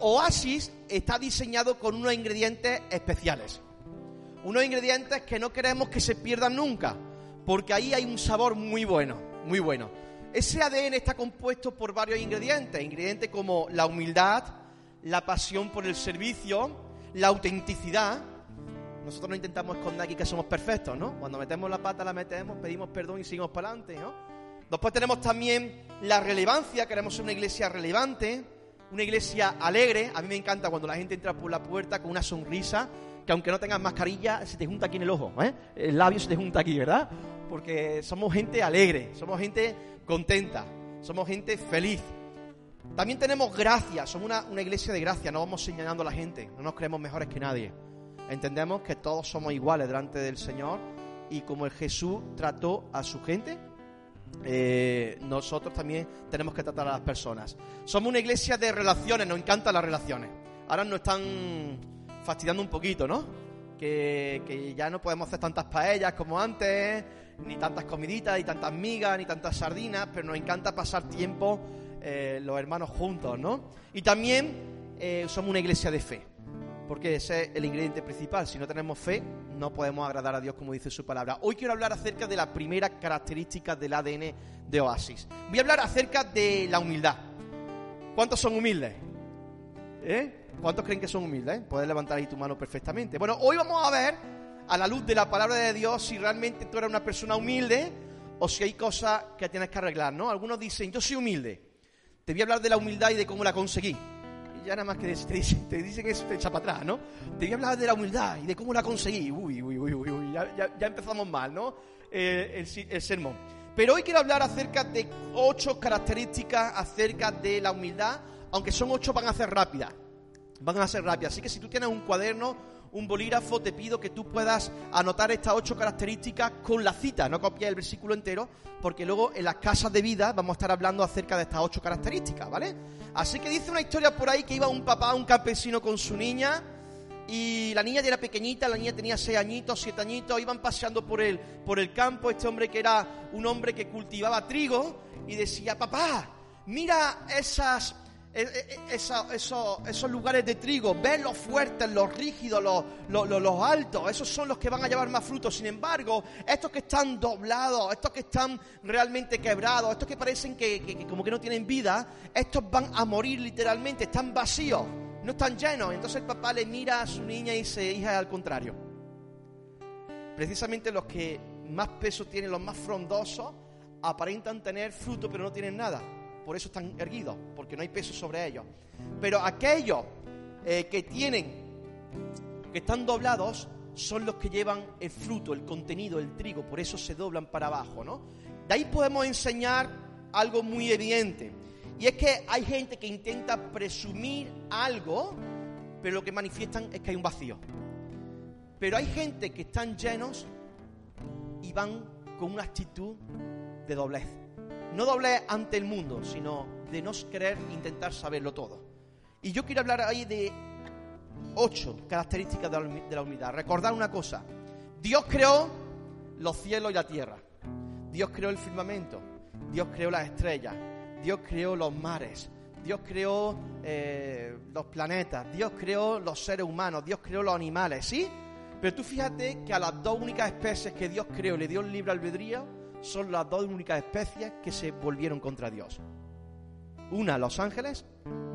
Oasis está diseñado con unos ingredientes especiales. Unos ingredientes que no queremos que se pierdan nunca, porque ahí hay un sabor muy bueno, muy bueno. Ese ADN está compuesto por varios ingredientes, ingredientes como la humildad, la pasión por el servicio, la autenticidad. Nosotros no intentamos esconder aquí que somos perfectos, ¿no? Cuando metemos la pata la metemos, pedimos perdón y seguimos para adelante, ¿no? Después tenemos también la relevancia, queremos ser una iglesia relevante, una iglesia alegre. A mí me encanta cuando la gente entra por la puerta con una sonrisa, que aunque no tengas mascarilla, se te junta aquí en el ojo, ¿eh? El labio se te junta aquí, ¿verdad? Porque somos gente alegre, somos gente contenta, somos gente feliz. También tenemos gracia, somos una, una iglesia de gracia, no vamos señalando a la gente, no nos creemos mejores que nadie. Entendemos que todos somos iguales delante del Señor y como el Jesús trató a su gente, eh, nosotros también tenemos que tratar a las personas. Somos una iglesia de relaciones, nos encantan las relaciones. Ahora nos están fastidiando un poquito, ¿no? Que, ya no podemos hacer tantas paellas como antes, ni tantas comiditas, ni tantas migas, ni tantas sardinas, pero nos encanta pasar tiempo eh, los hermanos juntos, ¿no? Y también eh, somos una iglesia de fe porque ese es el ingrediente principal. Si no tenemos fe, no podemos agradar a Dios como dice su palabra. Hoy quiero hablar acerca de la primera característica del ADN de Oasis. Voy a hablar acerca de la humildad. ¿Cuántos son humildes? ¿Eh? ¿Cuántos creen que son humildes? Puedes levantar ahí tu mano perfectamente. Bueno, hoy vamos a ver, a la luz de la palabra de Dios, si realmente tú eres una persona humilde o si hay cosas que tienes que arreglar, ¿no? Algunos dicen, yo soy humilde. Te voy a hablar de la humildad y de cómo la conseguí ya nada más que te dicen, te eso te echa para atrás, ¿no? Te voy a hablar de la humildad y de cómo la conseguí. Uy, uy, uy, uy, uy ya, ya, empezamos mal, ¿no? Eh, el, el sermón. Pero hoy quiero hablar acerca de ocho características acerca de la humildad, aunque son ocho van a ser rápidas. Van a ser rápidas. Así que si tú tienes un cuaderno, un bolígrafo, te pido que tú puedas anotar estas ocho características con la cita, no copies el versículo entero, porque luego en las casas de vida vamos a estar hablando acerca de estas ocho características, ¿vale? Así que dice una historia por ahí que iba un papá, un campesino con su niña, y la niña ya era pequeñita, la niña tenía seis añitos, siete añitos, iban paseando por el, por el campo, este hombre que era un hombre que cultivaba trigo, y decía, papá, mira esas e, e, esos lugares de trigo, ven los fuertes, los rígidos, los, altos, esos son los que van a llevar más frutos. Sin embargo, estos que están doblados, estos que están realmente quebrados, estos que parecen que, como que no tienen vida, estos van a morir literalmente, están vacíos, no están llenos. Entonces el papá le mira a su niña y dice, hija, al contrario. Precisamente los que más peso tienen, los más frondosos, aparentan tener fruto pero no tienen nada por eso están erguidos, porque no hay peso sobre ellos. Pero aquellos eh, que tienen, que están doblados, son los que llevan el fruto, el contenido, el trigo, por eso se doblan para abajo, ¿no? De ahí podemos enseñar algo muy evidente, y es que hay gente que intenta presumir algo, pero lo que manifiestan es que hay un vacío. Pero hay gente que están llenos y van con una actitud de doblez no doble ante el mundo, sino de no querer intentar saberlo todo. Y yo quiero hablar ahí de ocho características de la humildad. Recordar una cosa, Dios creó los cielos y la tierra, Dios creó el firmamento, Dios creó las estrellas, Dios creó los mares, Dios creó eh, los planetas, Dios creó los seres humanos, Dios creó los animales, ¿sí? Pero tú fíjate que a las dos únicas especies que Dios creó le dio el libre albedrío, son las dos únicas especies que se volvieron contra Dios. Una, los ángeles,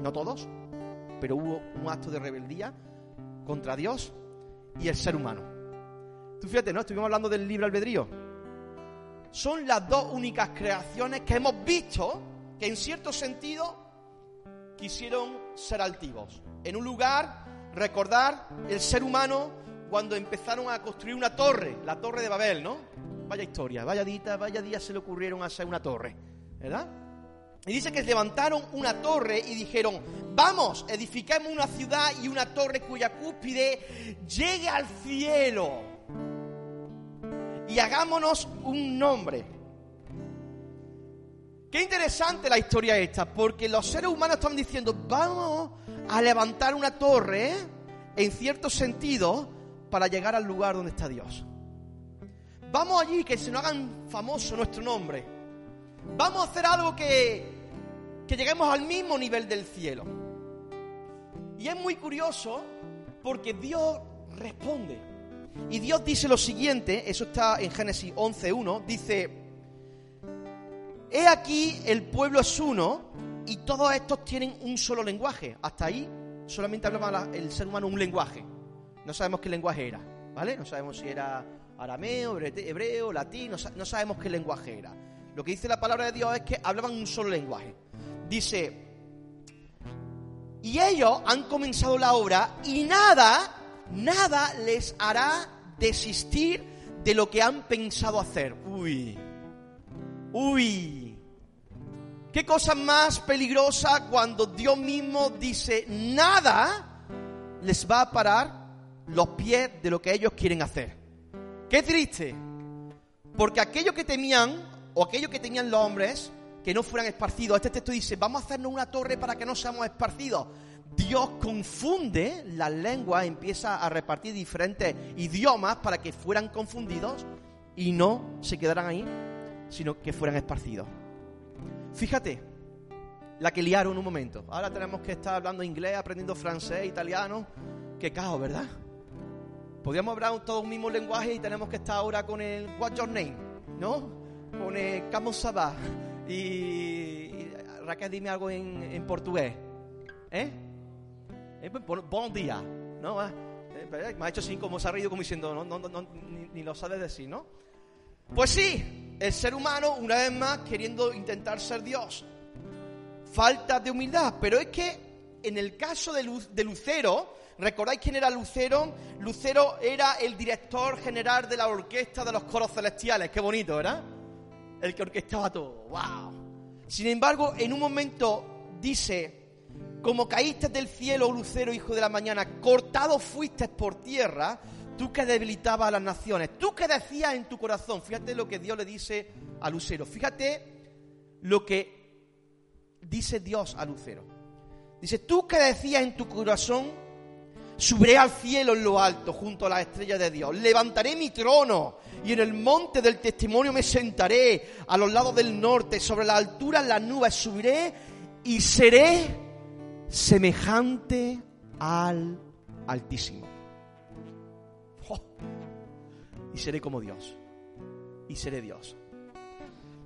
no todos, pero hubo un acto de rebeldía contra Dios y el ser humano. Tú fíjate, ¿no? Estuvimos hablando del libre albedrío. Son las dos únicas creaciones que hemos visto que en cierto sentido quisieron ser altivos. En un lugar, recordar el ser humano cuando empezaron a construir una torre, la torre de Babel, ¿no? Vaya historia, vaya dita, vaya día se le ocurrieron hacer una torre, ¿verdad? Y dice que levantaron una torre y dijeron, vamos, edificamos una ciudad y una torre cuya cúspide llegue al cielo. Y hagámonos un nombre. Qué interesante la historia esta, porque los seres humanos están diciendo, vamos a levantar una torre, en cierto sentido, para llegar al lugar donde está Dios. Vamos allí que se nos hagan famoso nuestro nombre. Vamos a hacer algo que, que lleguemos al mismo nivel del cielo. Y es muy curioso porque Dios responde. Y Dios dice lo siguiente, eso está en Génesis 11.1, dice, He aquí el pueblo es uno y todos estos tienen un solo lenguaje. Hasta ahí solamente hablaba el ser humano un lenguaje. No sabemos qué lenguaje era, ¿vale? No sabemos si era arameo, hebreo, latín, no sabemos qué lenguaje era. Lo que dice la palabra de Dios es que hablaban un solo lenguaje. Dice, y ellos han comenzado la obra y nada, nada les hará desistir de lo que han pensado hacer. Uy, uy. ¿Qué cosa más peligrosa cuando Dios mismo dice nada les va a parar los pies de lo que ellos quieren hacer? Qué triste. Porque aquello que temían o aquello que tenían los hombres que no fueran esparcidos. Este texto dice, vamos a hacernos una torre para que no seamos esparcidos. Dios confunde las lenguas, empieza a repartir diferentes idiomas para que fueran confundidos y no se quedaran ahí, sino que fueran esparcidos. Fíjate, la que liaron un momento. Ahora tenemos que estar hablando inglés, aprendiendo francés, italiano. Qué caos, ¿verdad? Podríamos hablar todo un mismo lenguaje y tenemos que estar ahora con el What's your name, ¿no? Con el ¿Cómo se va? Y, Raquel, dime algo en, portugués. ¿Eh? ¿Eh? Buen día. ¿No? Ah, eh, me ha hecho así como se ha reído como diciendo, no, no, no, ni, lo sabe decir, ¿no? Pues sí, el ser humano, una vez más, queriendo intentar ser Dios. Falta de humildad. Pero es que en el caso de, de Lucero, ¿recordáis quién era Lucero? Lucero era el director general de la orquesta de los coros celestiales. Qué bonito, ¿verdad? el que orquestaba todo. ¡Wow! Sin embargo, en un momento dice, como caíste del cielo, lucero, hijo de la mañana, cortado fuiste por tierra, tú que debilitabas a las naciones, tú que decías en tu corazón, fíjate lo que Dios le dice a Lucero, fíjate lo que dice Dios a Lucero. Dice, tú que decías en tu corazón, Subiré al cielo en lo alto, junto a las estrellas de Dios. Levantaré mi trono y en el monte del testimonio me sentaré a los lados del norte, sobre la altura las nubes subiré y seré semejante al Altísimo. Oh. y seré como Dios. Y seré Dios.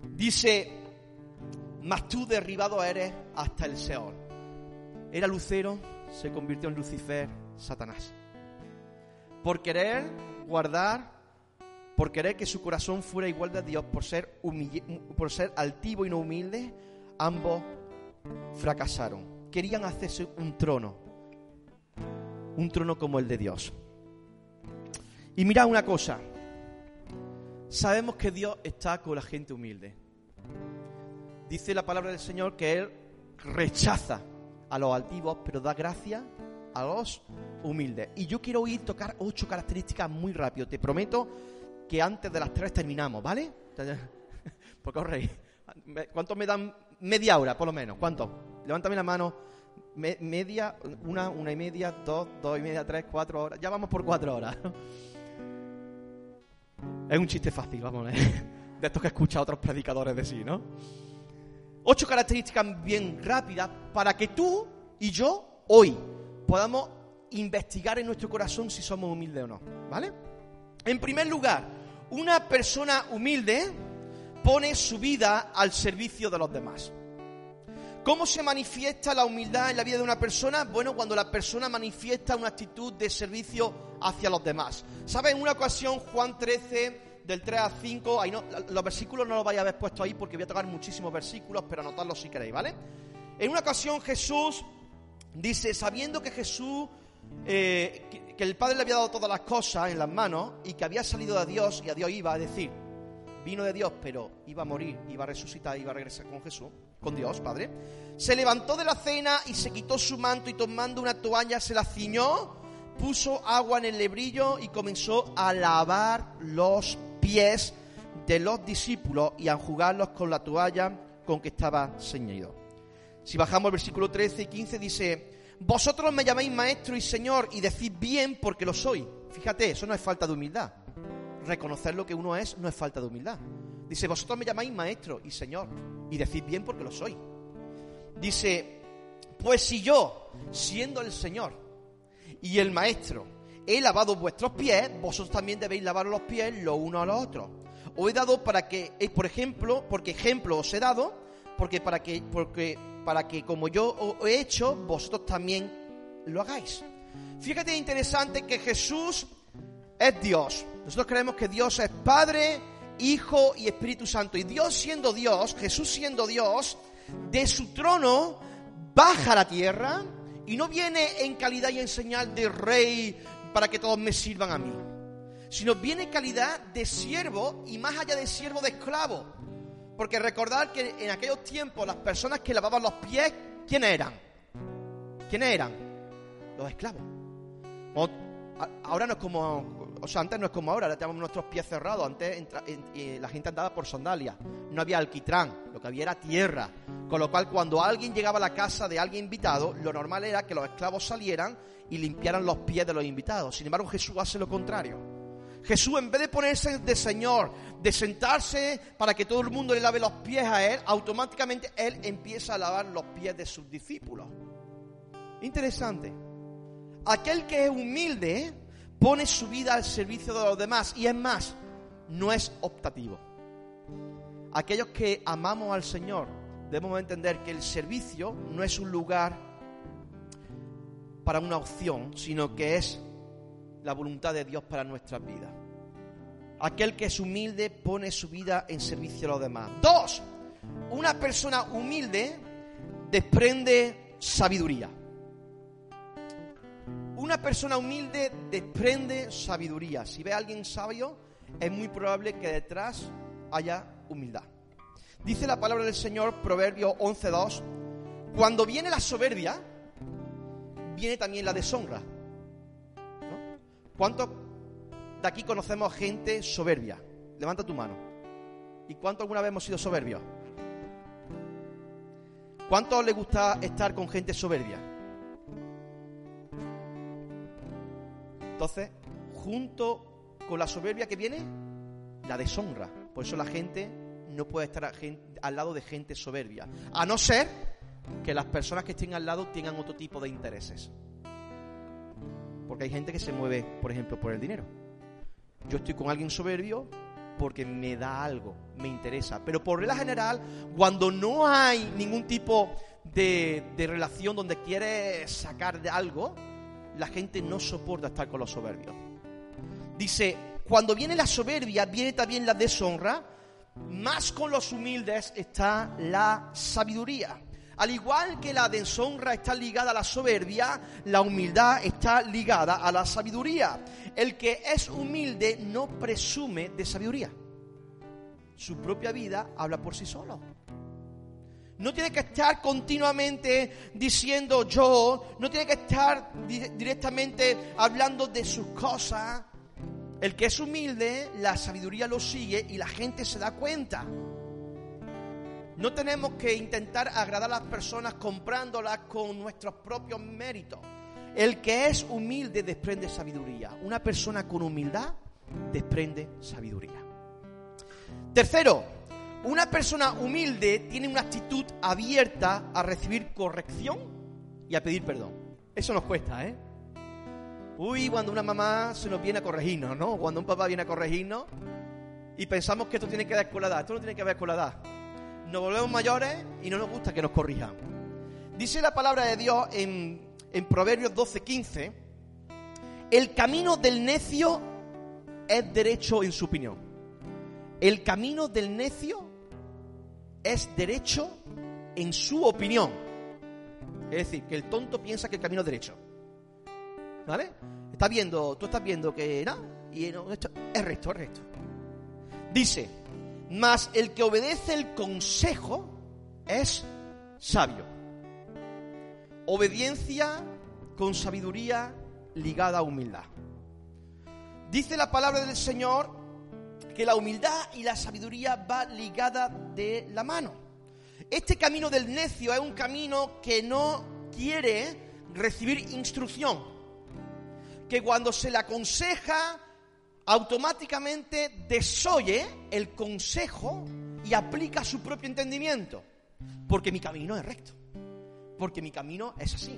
Dice, mas tú derribado eres hasta el Seol. Era lucero, se convirtió en Lucifer, Satanás. Por querer guardar, por querer que su corazón fuera igual de Dios, por ser, por ser altivo y no humilde, ambos fracasaron. Querían hacerse un trono, un trono como el de Dios. Y mira una cosa, sabemos que Dios está con la gente humilde. Dice la palabra del Señor que Él rechaza a los altivos, pero da gracia a los humildes. Y yo quiero ir tocar ocho características muy rápido. Te prometo que antes de las tres terminamos, ¿vale? Porque os reís. ¿Cuántos me dan media hora, por lo menos? ¿Cuánto? Levántame la mano. media, una, una y media, dos, dos y media, tres, cuatro horas. Ya vamos por cuatro horas. Es un chiste fácil, vamos ver. De estos que escucha otros predicadores de sí, ¿no? Ocho características bien rápidas para que tú y yo hoy podamos investigar en nuestro corazón si somos humildes o no, ¿vale? En primer lugar, una persona humilde pone su vida al servicio de los demás. ¿Cómo se manifiesta la humildad en la vida de una persona? Bueno, cuando la persona manifiesta una actitud de servicio hacia los demás. ¿Sabes? En una ocasión, Juan 13, del 3 a 5, ahí no, los versículos no los vais a haber puesto ahí porque voy a tocar muchísimos versículos, pero anotadlos si queréis, ¿vale? En una ocasión Jesús dice, sabiendo que Jesús, eh, que, el Padre le había dado todas las cosas en las manos y que había salido de Dios y a Dios iba a decir, vino de Dios, pero iba a morir, iba a resucitar, iba a regresar con Jesús, con Dios, Padre, se levantó de la cena y se quitó su manto y tomando una toalla se la ciñó, puso agua en el lebrillo y comenzó a lavar los pies de los discípulos y a enjugarlos con la toalla con que estaba ceñido. Si bajamos al versículo 13 y 15 dice, vosotros me llamáis maestro y señor y decís bien porque lo soy. Fíjate, eso no es falta de humildad. Reconocer lo que uno es no es falta de humildad. Dice, vosotros me llamáis maestro y señor y decís bien porque lo soy. Dice, Pues si yo, siendo el Señor y el Maestro, he lavado vuestros pies, vosotros también debéis lavar los pies los unos a los otros. Os he dado para que, eh, por ejemplo, porque ejemplo os he dado, porque para que, porque para que como yo he hecho, vosotros también lo hagáis. Fíjate interesante que Jesús es Dios. Nosotros creemos que Dios es Padre, Hijo y Espíritu Santo. Y Dios siendo Dios, Jesús siendo Dios, de su trono baja a la tierra y no viene en calidad y en señal de rey para que todos me sirvan a mí, sino viene en calidad de siervo y más allá de siervo de esclavo. Porque recordar que en aquellos tiempos las personas que lavaban los pies, ¿quiénes eran? ¿Quiénes eran? Los esclavos. Ahora no es como, o sea, antes no es como ahora, ahora tenemos nuestros pies cerrados, antes la gente andaba por sandalias, no había alquitrán, lo que había era tierra, con lo cual cuando alguien llegaba a la casa de alguien invitado, lo normal era que los esclavos salieran y limpiaran los pies de los invitados. Sin embargo, Jesús hace lo contrario. Jesús, en vez de ponerse de Señor, de sentarse para que todo el mundo le lave los pies a Él, automáticamente Él empieza a lavar los pies de sus discípulos. Interesante. Aquel que es humilde pone su vida al servicio de los demás y es más, no es optativo. Aquellos que amamos al Señor debemos entender que el servicio no es un lugar para una opción, sino que es la voluntad de Dios para nuestra vida. Aquel que es humilde pone su vida en servicio a los demás. Dos, una persona humilde desprende sabiduría. Una persona humilde desprende sabiduría. Si ve a alguien sabio, es muy probable que detrás haya humildad. Dice la palabra del Señor, Proverbio 11.2, cuando viene la soberbia, viene también la deshonra. ¿Cuántos de aquí conocemos gente soberbia? Levanta tu mano. ¿Y cuántos alguna vez hemos sido soberbios? ¿Cuántos les gusta estar con gente soberbia? Entonces, junto con la soberbia que viene, la deshonra. Por eso la gente no puede estar al lado de gente soberbia. A no ser que las personas que estén al lado tengan otro tipo de intereses. Porque hay gente que se mueve, por ejemplo, por el dinero. Yo estoy con alguien soberbio porque me da algo, me interesa. Pero por regla general, cuando no hay ningún tipo de, relación donde quiere sacar de algo, la gente no soporta estar con los soberbios. Dice, cuando viene la soberbia, viene también la deshonra, más con los humildes está la sabiduría. Al igual que la deshonra está ligada a la soberbia, la humildad está ligada a la sabiduría. El que es humilde no presume de sabiduría. Su propia vida habla por sí solo. No tiene que estar continuamente diciendo yo, no tiene que estar directamente hablando de sus cosas. El que es humilde, la sabiduría lo sigue y la gente se da cuenta. No tenemos que intentar agradar a las personas comprándolas con nuestros propios méritos. El que es humilde desprende sabiduría. Una persona con humildad desprende sabiduría. Tercero, una persona humilde tiene una actitud abierta a recibir corrección y a pedir perdón. Eso nos cuesta, ¿eh? Uy, cuando una mamá se nos viene a corregirnos, ¿no? Cuando un papá viene a corregirnos y pensamos que esto tiene que ver con la edad. Esto no tiene que ver con la edad nos volvemos mayores y no nos gusta que nos corrijan. Dice la palabra de Dios en, en Proverbios 12:15, el camino del necio es derecho en su opinión. El camino del necio es derecho en su opinión. Es decir, que el tonto piensa que el camino es derecho. ¿Vale? Está viendo, tú estás viendo que no, y esto es recto, es recto. Dice, mas el que obedece el consejo es sabio. Obediencia con sabiduría ligada a humildad. Dice la palabra del Señor que la humildad y la sabiduría va ligada de la mano. Este camino del necio es un camino que no quiere recibir instrucción, que cuando se le aconseja automáticamente desoye el consejo y aplica su propio entendimiento, porque mi camino es recto. Porque mi camino es así.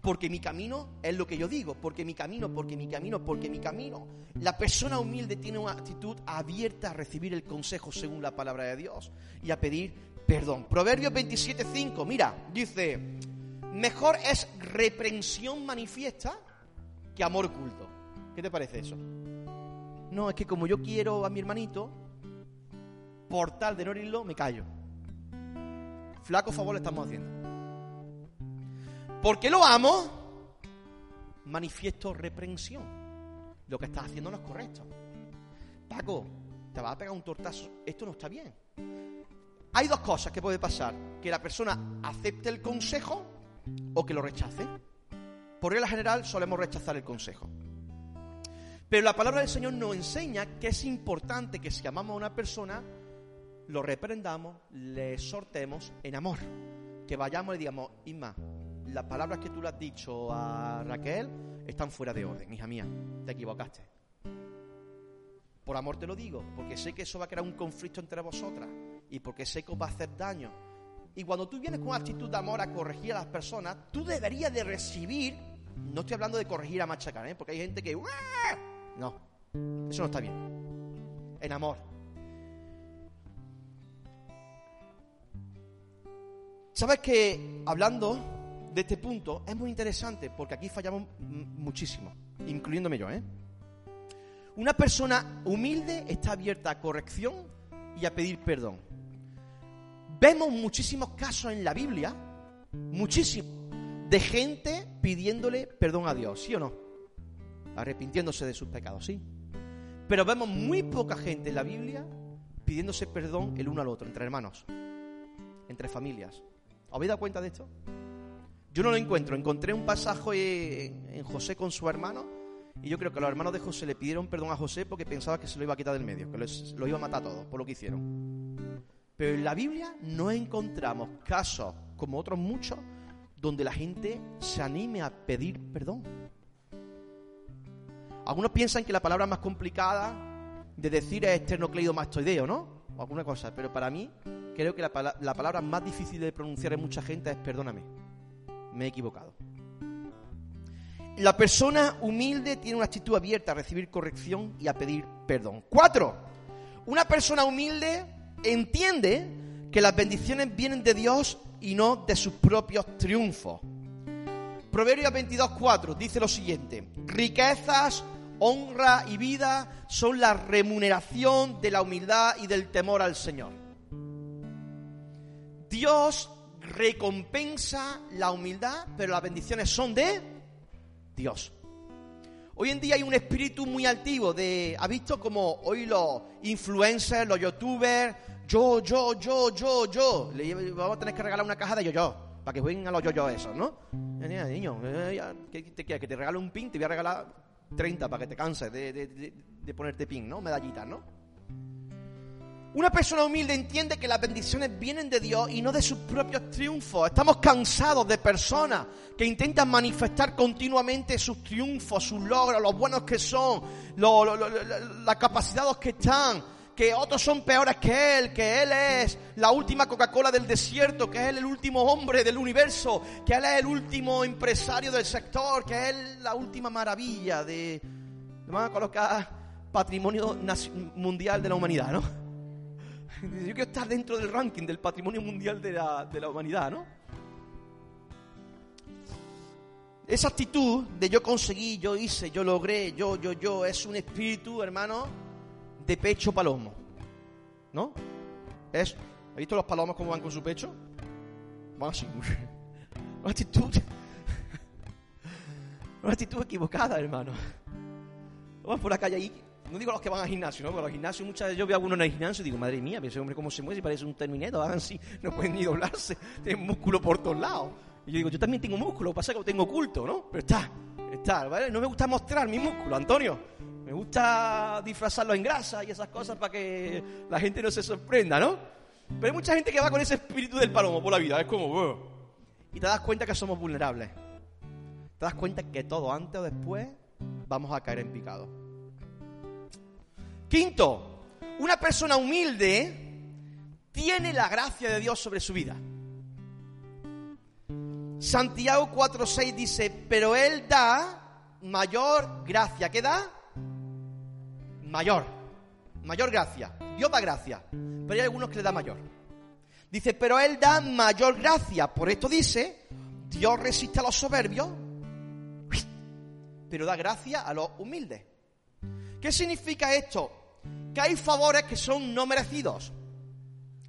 Porque mi camino es lo que yo digo. Porque mi camino, porque mi camino, porque mi camino. La persona humilde tiene una actitud abierta a recibir el consejo según la palabra de Dios y a pedir perdón. Proverbios 27.5, mira, dice, mejor es reprensión manifiesta que amor oculto. ¿Qué te parece eso? No, es que como yo quiero a mi hermanito, por tal de no herirlo, me callo. Flaco favor le estamos haciendo. Porque lo amo, manifiesto reprensión. Lo que estás haciendo no es correcto. Paco, te vas a pegar un tortazo. Esto no está bien. Hay dos cosas que puede pasar. Que la persona acepte el consejo o que lo rechace. Por regla general solemos rechazar el consejo. Pero la palabra del Señor nos enseña que es importante que si amamos a una persona, lo reprendamos, le exhortemos en amor. Que vayamos y digamos, Isma, las palabras que tú le has dicho a Raquel están fuera de orden, hija mía, te equivocaste. Por amor te lo digo, porque sé que eso va a crear un conflicto entre vosotras y porque sé que os va a hacer daño. Y cuando tú vienes con actitud de amor a corregir a las personas, tú deberías de recibir, no estoy hablando de corregir a machacar, ¿eh? porque hay gente que... No, eso no está bien. En amor. ¿Sabes que hablando de este punto es muy interesante? Porque aquí fallamos muchísimo, incluyéndome yo, ¿eh? Una persona humilde está abierta a corrección y a pedir perdón. Vemos muchísimos casos en la Biblia, muchísimos, de gente pidiéndole perdón a Dios, ¿sí o no? Arrepintiéndose de sus pecados, ¿sí? Pero vemos muy poca gente en la Biblia pidiéndose perdón el uno al otro, entre hermanos, entre familias. ¿Os habéis dado cuenta de esto? Yo no lo encuentro. Encontré un pasaje en José con su hermano y yo creo que los hermanos de José le pidieron perdón a José porque pensaba que se lo iba a quitar del medio, que lo iba a matar a todos por lo que hicieron. Pero en la Biblia no encontramos casos, como otros muchos, donde la gente se anime a pedir perdón. Algunos piensan que la palabra más complicada de decir es esternocleidomastoideo, ¿no? O alguna cosa. Pero para mí, creo que la, la palabra más difícil de pronunciar en mucha gente es perdóname. Me he equivocado. La persona humilde tiene una actitud abierta a recibir corrección y a pedir perdón. Cuatro, una persona humilde entiende que las bendiciones vienen de Dios y no de sus propios triunfos. Proverbios 22.4 dice lo siguiente, riquezas, honra y vida son la remuneración de la humildad y del temor al Señor. Dios recompensa la humildad, pero las bendiciones son de Dios. Hoy en día hay un espíritu muy altivo de, ¿ha visto como hoy los influencers, los youtubers, yo, yo, yo, yo, yo, le vamos a tener que regalar una caja de yo-yo, para que jueguen a los yo-yo esos, ¿no? Niño, ¿qué te quieres? Que te regale un pin, te voy a regalar 30 para que te canses de, de ponerte pin, ¿no? Medallitas, ¿no? Una persona humilde entiende que las bendiciones vienen de Dios y no de sus propios triunfos. Estamos cansados de personas que intentan manifestar continuamente sus triunfos, sus logros, los buenos que son, las capacidades que están, que otros son peores que él, que él es la última Coca-Cola del desierto, que él es el último hombre del universo, que él es el último empresario del sector, que él es la última maravilla de... Vamos a colocar patrimonio mundial de la humanidad, ¿no? Yo quiero estar dentro del ranking del patrimonio mundial de la, de la humanidad, ¿no? Esa actitud de yo conseguí, yo hice, yo logré, yo, yo, yo, es un espíritu, hermano, de pecho palomo. ¿No? Es, ¿Has visto los palomos cómo van con su pecho? Van así. Una actitud. Una actitud equivocada, hermano. Vamos por la calle ahí no digo los que van al gimnasio, ¿no? Porque los gimnasios, muchas veces yo veo a algunos en el gimnasio y digo, madre mía, ese hombre cómo se mueve, si parece un terminator, hagan así, no pueden ni doblarse, tienen músculo por todos lados. Y yo digo, yo también tengo músculo, pasa que lo tengo oculto, ¿no? Pero está, No me gusta mostrar mi músculo, Antonio. Me gusta disfrazarlo en grasa y esas cosas para que la gente no se sorprenda, ¿no? Pero hay mucha gente que va con ese espíritu del palomo por la vida, es como, y te das cuenta que somos vulnerables. Te das cuenta que todo antes o después vamos a caer en picado. Quinto, una persona humilde tiene la gracia de Dios sobre su vida. Santiago 4.6 dice, pero Él da mayor gracia. ¿Qué da? Mayor. Mayor gracia. Dios da gracia. Pero hay algunos que le da mayor. Dice, pero Él da mayor gracia. Por esto dice, Dios resiste a los soberbios, pero da gracia a los humildes. ¿Qué significa esto? Que hay favores que son no merecidos.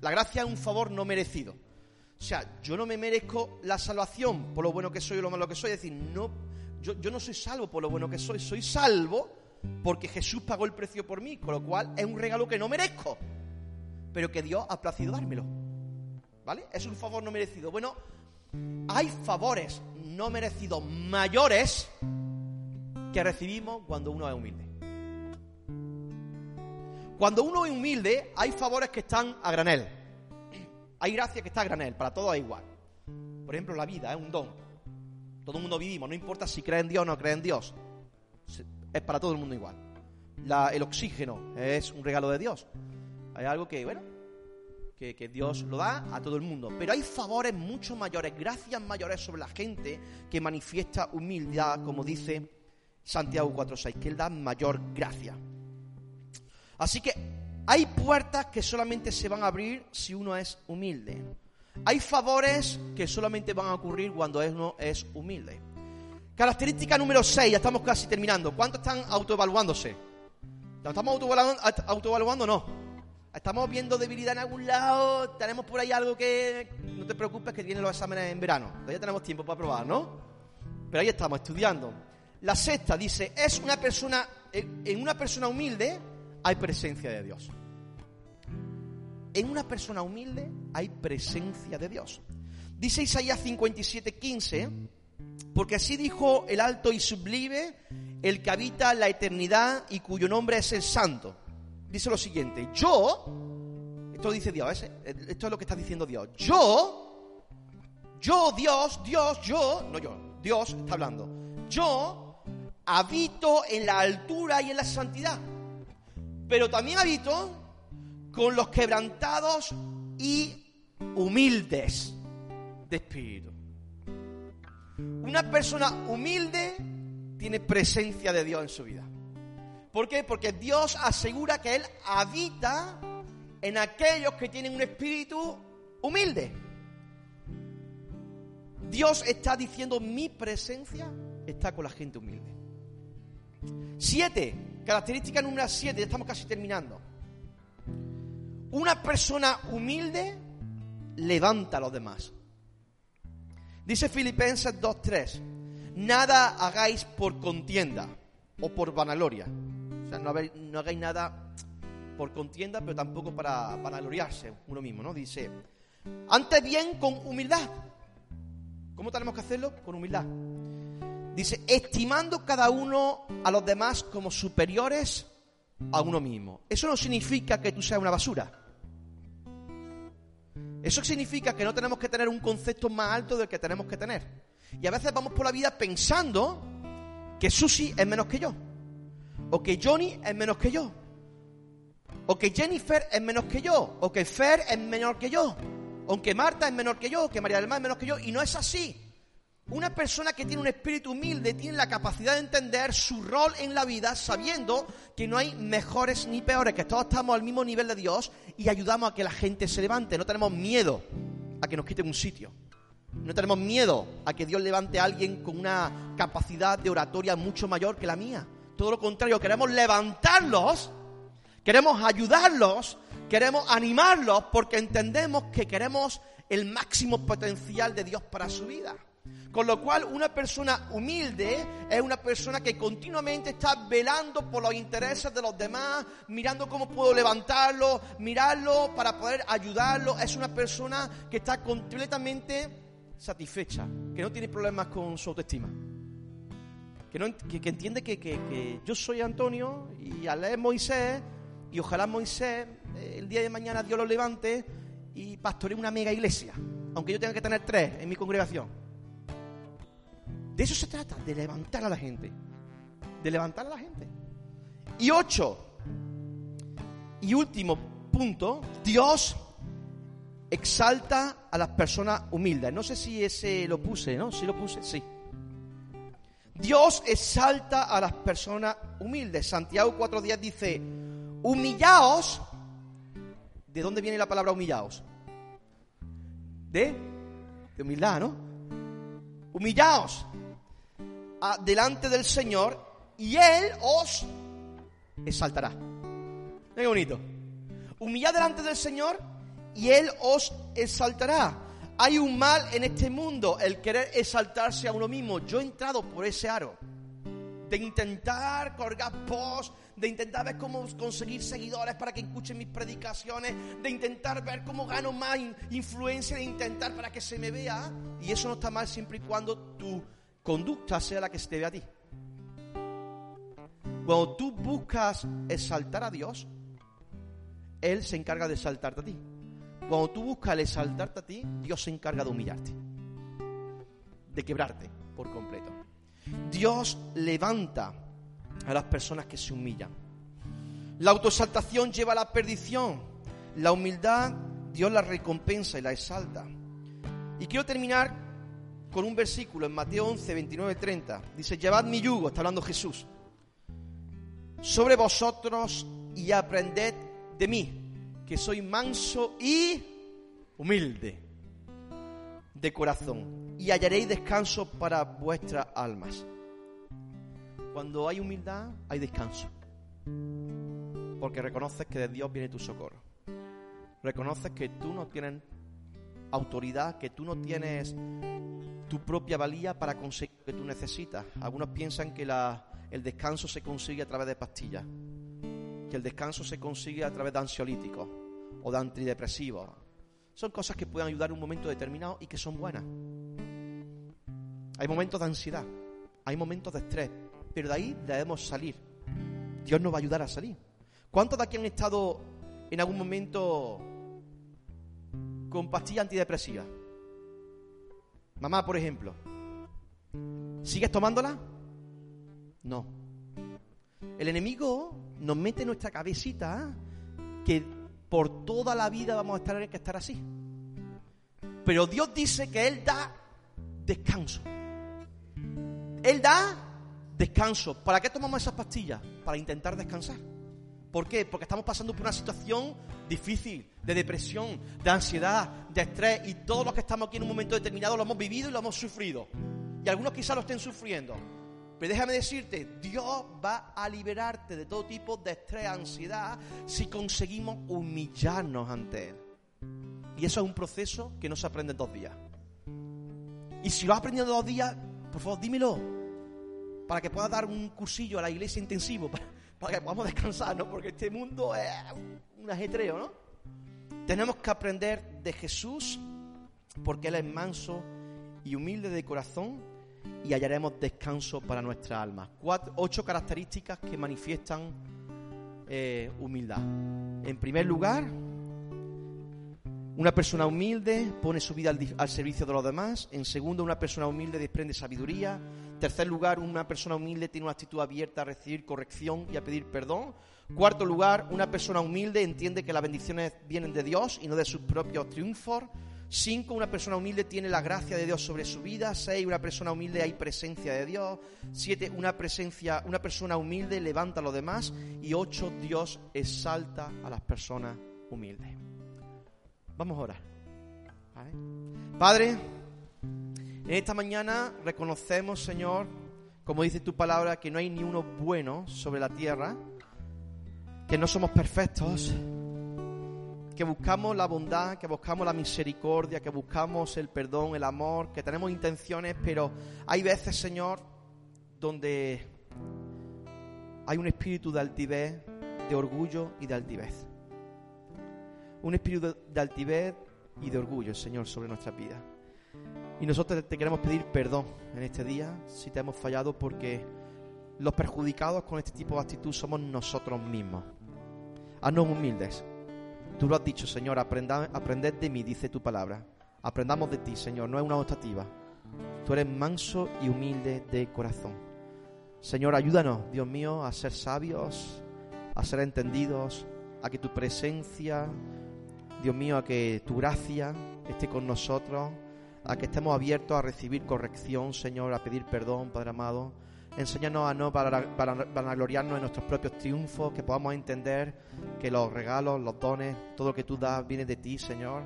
La gracia es un favor no merecido. O sea, yo no me merezco la salvación por lo bueno que soy o lo malo que soy. Es decir, no, yo, yo no soy salvo por lo bueno que soy, soy salvo porque Jesús pagó el precio por mí, con lo cual es un regalo que no merezco, pero que Dios ha placido dármelo. ¿Vale? Es un favor no merecido. Bueno, hay favores no merecidos mayores que recibimos cuando uno es humilde. Cuando uno es humilde, hay favores que están a granel. Hay gracia que está a granel, para todos es igual. Por ejemplo, la vida es un don. Todo el mundo vivimos, no importa si cree en Dios o no cree en Dios. Es para todo el mundo igual. el oxígeno es un regalo de Dios. Hay algo que, bueno, que, que, Dios lo da a todo el mundo. Pero hay favores mucho mayores, gracias mayores sobre la gente que manifiesta humildad, como dice Santiago 4.6, que Él da mayor gracia. Así que hay puertas que solamente se van a abrir si uno es humilde. Hay favores que solamente van a ocurrir cuando uno es humilde. Característica número 6, ya estamos casi terminando. ¿Cuántos están autoevaluándose? estamos autoevaluando? autoevaluando? No. Estamos viendo debilidad en algún lado, tenemos por ahí algo que... No te preocupes que vienen los exámenes en verano. Todavía tenemos tiempo para probar, ¿no? Pero ahí estamos, estudiando. La sexta dice, es una persona, en una persona humilde hay presencia de Dios. En una persona humilde hay presencia de Dios. Dice Isaías 57:15, porque así dijo el alto y sublime, el que habita la eternidad y cuyo nombre es el santo. Dice lo siguiente, yo, esto dice Dios, esto es lo que está diciendo Dios, yo, yo Dios, Dios, yo, no yo, Dios está hablando, yo habito en la altura y en la santidad pero también habito con los quebrantados y humildes de espíritu. Una persona humilde tiene presencia de Dios en su vida. ¿Por qué? Porque Dios asegura que Él habita en aquellos que tienen un espíritu humilde. Dios está diciendo mi presencia está con la gente humilde. Siete, Característica número 7, ya estamos casi terminando. Una persona humilde levanta a los demás. Dice Filipenses 2.3, nada hagáis por contienda o por vanagloria. O sea, no, hagáis nada por contienda, pero tampoco para vanagloriarse uno mismo, ¿no? Dice, antes bien con humildad. ¿Cómo tenemos que hacerlo? Con humildad. Dice, estimando cada uno a los demás como superiores a uno mismo. Eso no significa que tú seas una basura. Eso significa que no tenemos que tener un concepto más alto del que tenemos que tener. Y a veces vamos por la vida pensando que Susi es menos que yo. O que Johnny es menos que yo. O que Jennifer es menos que yo. O que Fer es menor que yo. O que Marta es menor que yo. O que María del Mar es menos que yo. Y no es así. Una persona que tiene un espíritu humilde tiene la capacidad de entender su rol en la vida sabiendo que no hay mejores ni peores, que todos estamos al mismo nivel de Dios y ayudamos a que la gente se levante. No tenemos miedo a que nos quiten un sitio. No tenemos miedo a que Dios levante a alguien con una capacidad de oratoria mucho mayor que la mía. Todo lo contrario, queremos levantarlos, queremos ayudarlos, queremos animarlos porque entendemos que queremos el máximo potencial de Dios para su vida. Con lo cual una persona humilde es una persona que continuamente está velando por los intereses de los demás, mirando cómo puedo levantarlo, mirarlo para poder ayudarlo. Es una persona que está completamente satisfecha, que no tiene problemas con su autoestima. Que, entiende que, yo soy Antonio y al leer Moisés, y ojalá Moisés eh, el día de mañana Dios lo levante y pastoree una mega iglesia, aunque yo tenga que tener tres en mi congregación. De eso se trata, de levantar a la gente. De levantar a la gente. Y ocho, y último punto, Dios exalta a las personas humildes. No sé si ese lo puse, ¿no? Si lo puse, sí. Dios exalta a las personas humildes. Santiago 4.10 dice, humillaos. ¿De dónde viene la palabra humillaos? De, de humildad, ¿no? Humillaos delante del Señor y Él os exaltará. Qué bonito. Humillad delante del Señor y Él os exaltará. Hay un mal en este mundo, el querer exaltarse a uno mismo. Yo he entrado por ese aro de intentar colgar posts, de intentar ver cómo conseguir seguidores para que escuchen mis predicaciones, de intentar ver cómo gano más influencia, de intentar para que se me vea. Y eso no está mal siempre y cuando tu conducta sea la que se vea a ti. Cuando tú buscas exaltar a Dios, Él se encarga de exaltarte a ti. Cuando tú buscas exaltarte a ti, Dios se encarga de humillarte, de quebrarte por completo. Dios levanta a las personas que se humillan. La autoexaltación lleva a la perdición. La humildad, Dios la recompensa y la exalta. Y quiero terminar con un versículo en Mateo 11, 29, 30. Dice, llevad mi yugo, está hablando Jesús, sobre vosotros y aprended de mí que soy manso y humilde de corazón, y hallaréis descanso para vuestras almas. Cuando hay humildad, hay descanso. Porque reconoces que de Dios viene tu socorro. Reconoces que tú no tienes autoridad, que tú no tienes tu propia valía para conseguir lo que tú necesitas. Algunos piensan que el descanso se consigue a través de pastillas que el descanso se consigue a través de ansiolíticos o de antidepresivos. Son cosas que pueden ayudar en un momento determinado y que son buenas. Hay momentos de ansiedad, hay momentos de estrés, pero de ahí debemos salir. Dios nos va a ayudar a salir. ¿Cuántos de aquí han estado en algún momento con pastillas antidepresivas? Mamá, por ejemplo. ¿Sigues tomándola? No. El enemigo nos mete en nuestra cabecita que por toda la vida vamos a estar que estar así. Pero Dios dice que Él da descanso. Él da descanso. ¿Para qué tomamos esas pastillas? Para intentar descansar. ¿Por qué? Porque estamos pasando por una situación difícil, de depresión, de ansiedad, de estrés, y todos los que estamos aquí en un momento determinado lo hemos vivido y lo hemos sufrido. Y algunos quizás lo estén sufriendo. Pero déjame decirte, Dios va a liberarte de todo tipo de estrés, ansiedad, si conseguimos humillarnos ante Él. Y eso es un proceso que no se aprende en dos días. Y si lo has aprendido en dos días, por favor, dímelo. Para que pueda dar un cursillo a la iglesia intensivo, para, que podamos descansar, ¿no? Porque este mundo es un ajetreo, ¿no? Tenemos que aprender de Jesús, porque Él es manso y humilde de corazón y hallaremos descanso para nuestra alma. ocho características que manifiestan eh, humildad. En primer lugar, una persona humilde pone su vida al, servicio de los demás. En segundo, una persona humilde desprende sabiduría. Tercer lugar, una persona humilde tiene una actitud abierta a recibir corrección y a pedir perdón. Cuarto lugar, una persona humilde entiende que las bendiciones vienen de Dios y no de sus propios triunfos. Cinco, una persona humilde tiene la gracia de Dios sobre su vida. Seis, una persona humilde hay presencia de Dios. Siete, una presencia, una persona humilde levanta a los demás. Y ocho, Dios exalta a las personas humildes. Vamos a orar. Padre, en esta mañana reconocemos, Señor, como dice tu palabra, que no hay ni uno bueno sobre la tierra, que no somos perfectos que buscamos la bondad, que buscamos la misericordia, que buscamos el perdón, el amor, que tenemos intenciones, pero hay veces, Señor, donde hay un espíritu de altivez, de orgullo y de altivez. Un espíritu de altivez y de orgullo, Señor, sobre nuestra vida. Y nosotros te queremos pedir perdón en este día si te hemos fallado porque los perjudicados con este tipo de actitud somos nosotros mismos. Haznos humildes Tú lo has dicho, Señor, aprended de mí, dice tu palabra. Aprendamos de ti, Señor, no es una optativa. Tú eres manso y humilde de corazón. Señor, ayúdanos, Dios mío, a ser sabios, a ser entendidos, a que tu presencia, Dios mío, a que tu gracia esté con nosotros, a que estemos abiertos a recibir corrección, Señor, a pedir perdón, Padre amado. Enséñanos a no vanagloriarnos en nuestros propios triunfos, que podamos entender que los regalos, los dones, todo lo que tú das viene de ti, Señor.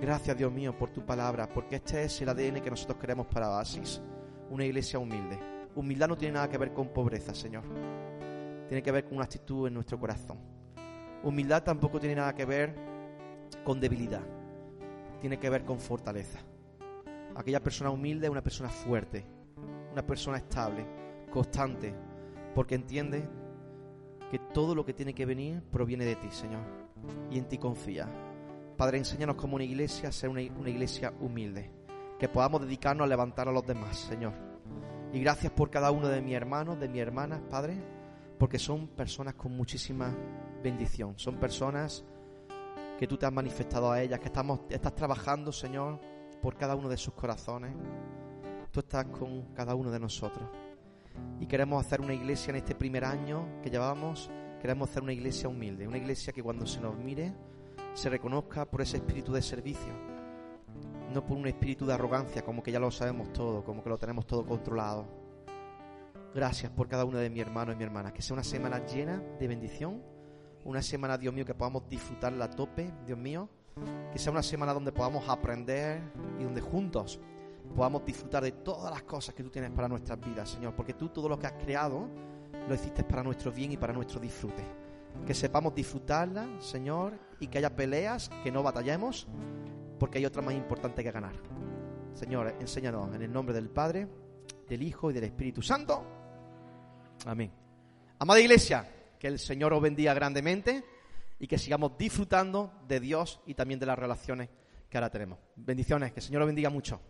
Gracias, Dios mío, por tu palabra, porque este es el ADN que nosotros queremos para Oasis, una iglesia humilde. Humildad no tiene nada que ver con pobreza, Señor. Tiene que ver con una actitud en nuestro corazón. Humildad tampoco tiene nada que ver con debilidad. Tiene que ver con fortaleza. Aquella persona humilde es una persona fuerte, una persona estable, constante, porque entiende que todo lo que tiene que venir proviene de ti, Señor, y en ti confía. Padre, enséñanos como una iglesia a ser una, iglesia humilde, que podamos dedicarnos a levantar a los demás, Señor. Y gracias por cada uno de mis hermanos, de mis hermanas, Padre, porque son personas con muchísima bendición, son personas que tú te has manifestado a ellas, que estamos, estás trabajando, Señor, por cada uno de sus corazones. Tú estás con cada uno de nosotros. Y queremos hacer una iglesia en este primer año que llevamos, queremos hacer una iglesia humilde, una iglesia que cuando se nos mire se reconozca por ese espíritu de servicio, no por un espíritu de arrogancia, como que ya lo sabemos todo, como que lo tenemos todo controlado. Gracias por cada uno de mis hermanos y mi hermana. Que sea una semana llena de bendición una semana, Dios mío, que podamos disfrutarla a tope, Dios mío. Que sea una semana donde podamos aprender y donde juntos podamos disfrutar de todas las cosas que tú tienes para nuestras vidas, Señor. Porque tú todo lo que has creado lo hiciste para nuestro bien y para nuestro disfrute. Que sepamos disfrutarla, Señor, y que haya peleas, que no batallemos, porque hay otra más importante que ganar. Señor, enséñanos en el nombre del Padre, del Hijo y del Espíritu Santo. Amén. Amada Iglesia, que el Señor os bendiga grandemente y que sigamos disfrutando de Dios y también de las relaciones que ahora tenemos. Bendiciones, que el Señor os bendiga mucho.